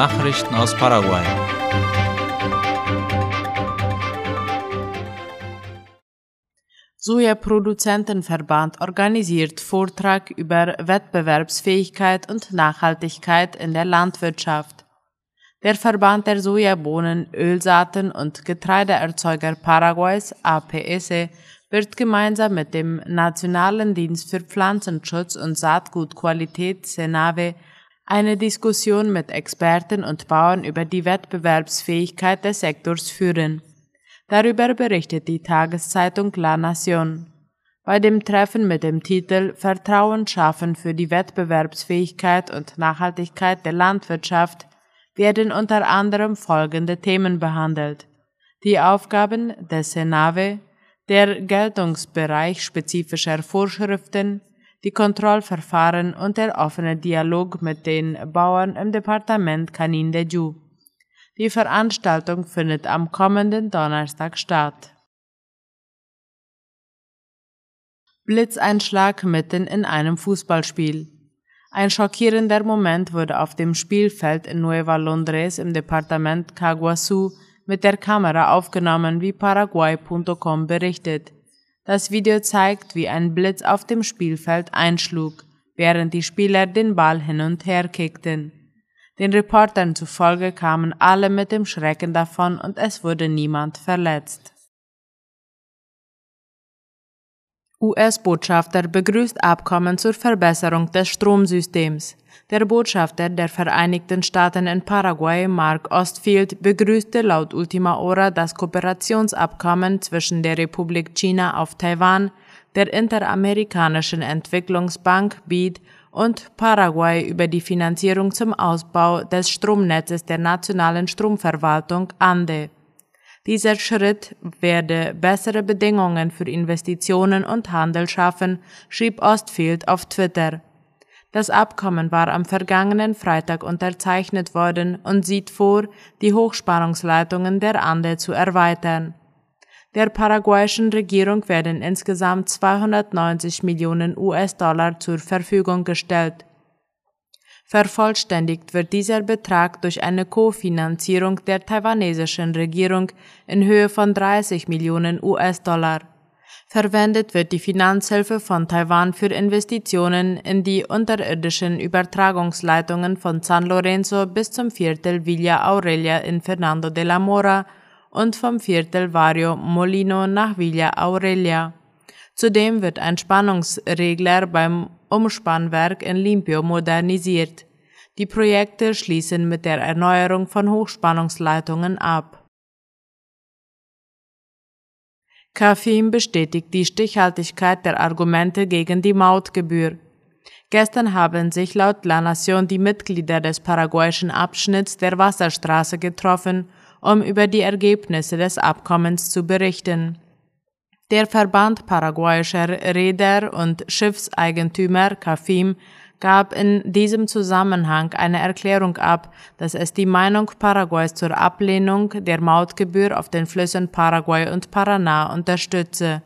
Nachrichten aus Paraguay. Sojaproduzentenverband organisiert Vortrag über Wettbewerbsfähigkeit und Nachhaltigkeit in der Landwirtschaft. Der Verband der Sojabohnen, Ölsaaten und Getreideerzeuger Paraguays APS wird gemeinsam mit dem Nationalen Dienst für Pflanzenschutz und Saatgutqualität Senave eine Diskussion mit Experten und Bauern über die Wettbewerbsfähigkeit des Sektors führen. Darüber berichtet die Tageszeitung La Nación. Bei dem Treffen mit dem Titel Vertrauen schaffen für die Wettbewerbsfähigkeit und Nachhaltigkeit der Landwirtschaft werden unter anderem folgende Themen behandelt. Die Aufgaben des Senave, der Geltungsbereich spezifischer Vorschriften, die Kontrollverfahren und der offene Dialog mit den Bauern im Departement Canin de Ju. Die Veranstaltung findet am kommenden Donnerstag statt. Blitzeinschlag mitten in einem Fußballspiel. Ein schockierender Moment wurde auf dem Spielfeld in Nueva Londres im Departement Caguasu mit der Kamera aufgenommen, wie Paraguay.com berichtet. Das Video zeigt, wie ein Blitz auf dem Spielfeld einschlug, während die Spieler den Ball hin und her kickten. Den Reportern zufolge kamen alle mit dem Schrecken davon und es wurde niemand verletzt. US-Botschafter begrüßt Abkommen zur Verbesserung des Stromsystems. Der Botschafter der Vereinigten Staaten in Paraguay, Mark Ostfield, begrüßte laut Ultima Hora das Kooperationsabkommen zwischen der Republik China auf Taiwan, der Interamerikanischen Entwicklungsbank BID und Paraguay über die Finanzierung zum Ausbau des Stromnetzes der nationalen Stromverwaltung ANDE. Dieser Schritt werde bessere Bedingungen für Investitionen und Handel schaffen, schrieb Ostfield auf Twitter. Das Abkommen war am vergangenen Freitag unterzeichnet worden und sieht vor, die Hochspannungsleitungen der Ande zu erweitern. Der paraguayischen Regierung werden insgesamt 290 Millionen US-Dollar zur Verfügung gestellt. Vervollständigt wird dieser Betrag durch eine Kofinanzierung der taiwanesischen Regierung in Höhe von 30 Millionen US-Dollar. Verwendet wird die Finanzhilfe von Taiwan für Investitionen in die unterirdischen Übertragungsleitungen von San Lorenzo bis zum Viertel Villa Aurelia in Fernando de la Mora und vom Viertel Vario Molino nach Villa Aurelia. Zudem wird ein Spannungsregler beim Umspannwerk in Limpio modernisiert. Die Projekte schließen mit der Erneuerung von Hochspannungsleitungen ab. Kafim bestätigt die Stichhaltigkeit der Argumente gegen die Mautgebühr. Gestern haben sich laut La Nation die Mitglieder des paraguayischen Abschnitts der Wasserstraße getroffen, um über die Ergebnisse des Abkommens zu berichten. Der Verband paraguayischer Räder und Schiffseigentümer CAFIM gab in diesem Zusammenhang eine Erklärung ab, dass es die Meinung Paraguays zur Ablehnung der Mautgebühr auf den Flüssen Paraguay und Paraná unterstütze.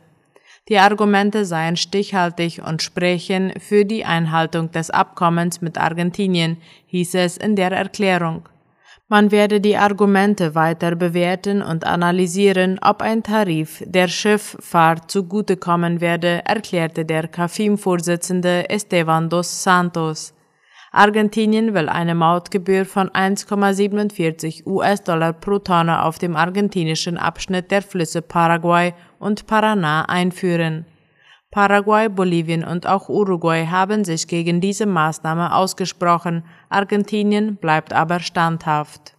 Die Argumente seien stichhaltig und sprechen für die Einhaltung des Abkommens mit Argentinien, hieß es in der Erklärung. Man werde die Argumente weiter bewerten und analysieren, ob ein Tarif der Schifffahrt zugutekommen werde, erklärte der CAFIM-Vorsitzende Esteban dos Santos. Argentinien will eine Mautgebühr von 1,47 US-Dollar pro Tonne auf dem argentinischen Abschnitt der Flüsse Paraguay und Paraná einführen. Paraguay, Bolivien und auch Uruguay haben sich gegen diese Maßnahme ausgesprochen, Argentinien bleibt aber standhaft.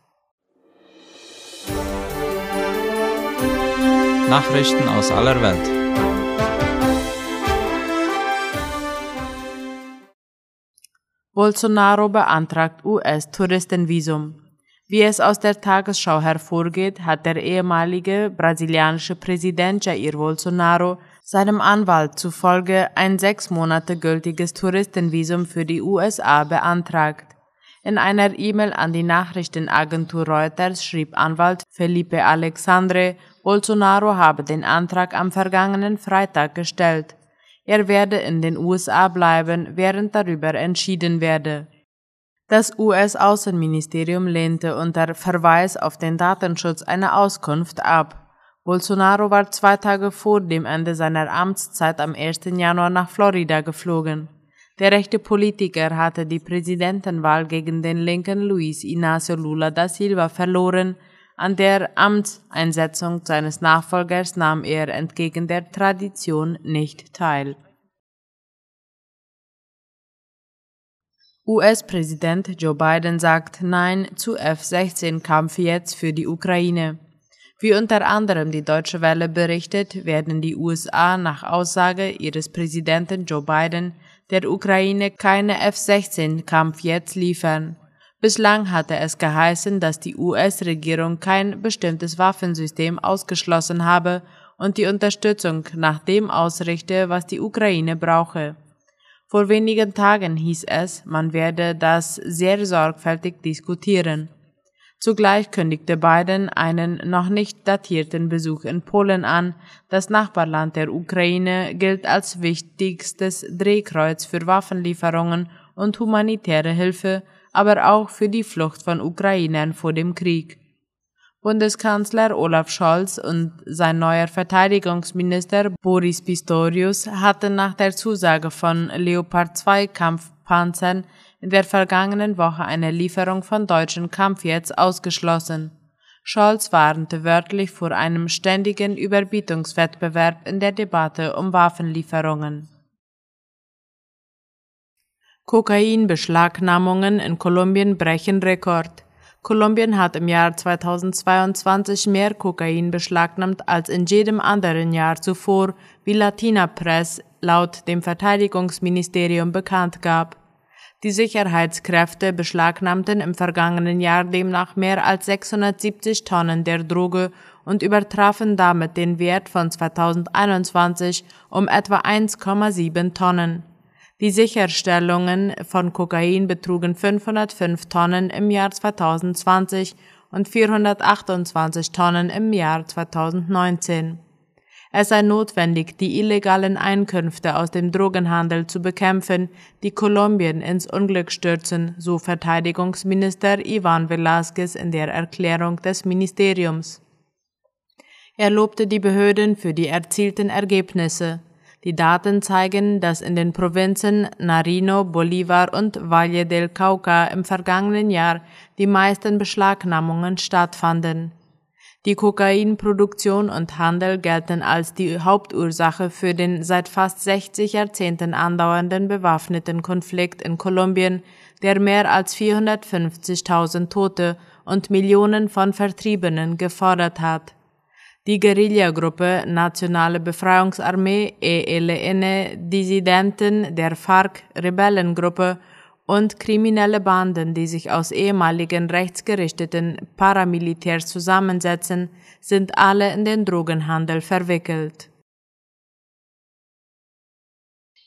Nachrichten aus aller Welt. Bolsonaro beantragt US-Touristenvisum. Wie es aus der Tagesschau hervorgeht, hat der ehemalige brasilianische Präsident Jair Bolsonaro seinem Anwalt zufolge ein sechs Monate gültiges Touristenvisum für die USA beantragt. In einer E-Mail an die Nachrichtenagentur Reuters schrieb Anwalt Felipe Alexandre, Bolsonaro habe den Antrag am vergangenen Freitag gestellt. Er werde in den USA bleiben, während darüber entschieden werde. Das US-Außenministerium lehnte unter Verweis auf den Datenschutz eine Auskunft ab. Bolsonaro war zwei Tage vor dem Ende seiner Amtszeit am 1. Januar nach Florida geflogen. Der rechte Politiker hatte die Präsidentenwahl gegen den linken Luis Inácio Lula da Silva verloren, an der Amtseinsetzung seines Nachfolgers nahm er entgegen der Tradition nicht teil. US-Präsident Joe Biden sagt Nein zu F-16-Kampfjets für die Ukraine. Wie unter anderem die Deutsche Welle berichtet, werden die USA nach Aussage ihres Präsidenten Joe Biden der Ukraine keine F-16-Kampfjets liefern. Bislang hatte es geheißen, dass die US-Regierung kein bestimmtes Waffensystem ausgeschlossen habe und die Unterstützung nach dem ausrichte, was die Ukraine brauche. Vor wenigen Tagen hieß es, man werde das sehr sorgfältig diskutieren. Zugleich kündigte Biden einen noch nicht datierten Besuch in Polen an. Das Nachbarland der Ukraine gilt als wichtigstes Drehkreuz für Waffenlieferungen und humanitäre Hilfe, aber auch für die Flucht von Ukrainern vor dem Krieg. Bundeskanzler Olaf Scholz und sein neuer Verteidigungsminister Boris Pistorius hatten nach der Zusage von Leopard 2 Kampfpanzern in der vergangenen Woche eine Lieferung von deutschen Kampfjets ausgeschlossen. Scholz warnte wörtlich vor einem ständigen Überbietungswettbewerb in der Debatte um Waffenlieferungen. Kokainbeschlagnahmungen in Kolumbien brechen Rekord. Kolumbien hat im Jahr 2022 mehr Kokain beschlagnahmt als in jedem anderen Jahr zuvor, wie Latina Press laut dem Verteidigungsministerium bekannt gab. Die Sicherheitskräfte beschlagnahmten im vergangenen Jahr demnach mehr als 670 Tonnen der Droge und übertrafen damit den Wert von 2021 um etwa 1,7 Tonnen. Die Sicherstellungen von Kokain betrugen 505 Tonnen im Jahr 2020 und 428 Tonnen im Jahr 2019. Es sei notwendig, die illegalen Einkünfte aus dem Drogenhandel zu bekämpfen, die Kolumbien ins Unglück stürzen, so Verteidigungsminister Ivan Velázquez in der Erklärung des Ministeriums. Er lobte die Behörden für die erzielten Ergebnisse. Die Daten zeigen, dass in den Provinzen Narino, Bolivar und Valle del Cauca im vergangenen Jahr die meisten Beschlagnahmungen stattfanden. Die Kokainproduktion und Handel gelten als die Hauptursache für den seit fast 60 Jahrzehnten andauernden bewaffneten Konflikt in Kolumbien, der mehr als 450.000 Tote und Millionen von Vertriebenen gefordert hat. Die Guerillagruppe Nationale Befreiungsarmee ELN, Dissidenten der FARC, Rebellengruppe und kriminelle Banden, die sich aus ehemaligen rechtsgerichteten Paramilitärs zusammensetzen, sind alle in den Drogenhandel verwickelt.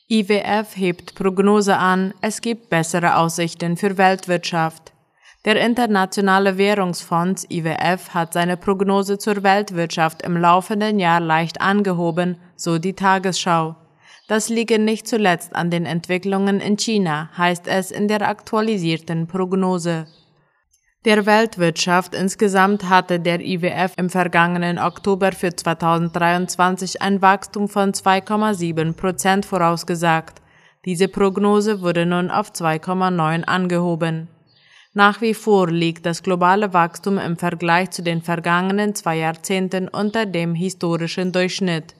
IWF hebt Prognose an, es gibt bessere Aussichten für Weltwirtschaft. Der Internationale Währungsfonds IWF hat seine Prognose zur Weltwirtschaft im laufenden Jahr leicht angehoben, so die Tagesschau. Das liege nicht zuletzt an den Entwicklungen in China, heißt es in der aktualisierten Prognose. Der Weltwirtschaft insgesamt hatte der IWF im vergangenen Oktober für 2023 ein Wachstum von 2,7 Prozent vorausgesagt. Diese Prognose wurde nun auf 2,9 angehoben. Nach wie vor liegt das globale Wachstum im Vergleich zu den vergangenen zwei Jahrzehnten unter dem historischen Durchschnitt.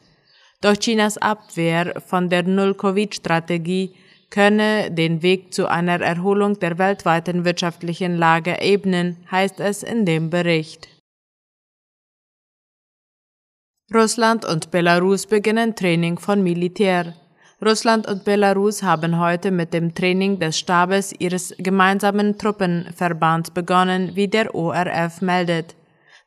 Doch Chinas Abwehr von der Null-Covid-Strategie könne den Weg zu einer Erholung der weltweiten wirtschaftlichen Lage ebnen, heißt es in dem Bericht. Russland und Belarus beginnen Training von Militär. Russland und Belarus haben heute mit dem Training des Stabes ihres gemeinsamen Truppenverbands begonnen, wie der ORF meldet.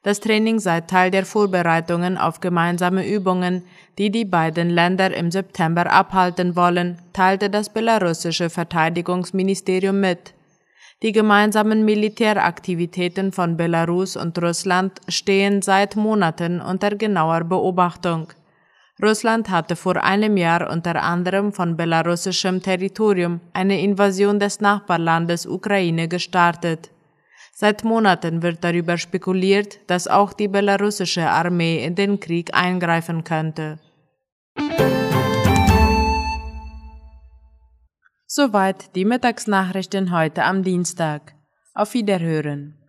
Das Training sei Teil der Vorbereitungen auf gemeinsame Übungen, die die beiden Länder im September abhalten wollen, teilte das belarussische Verteidigungsministerium mit. Die gemeinsamen Militäraktivitäten von Belarus und Russland stehen seit Monaten unter genauer Beobachtung. Russland hatte vor einem Jahr unter anderem von belarussischem Territorium eine Invasion des Nachbarlandes Ukraine gestartet. Seit Monaten wird darüber spekuliert, dass auch die belarussische Armee in den Krieg eingreifen könnte. Soweit die Mittagsnachrichten heute am Dienstag. Auf Wiederhören.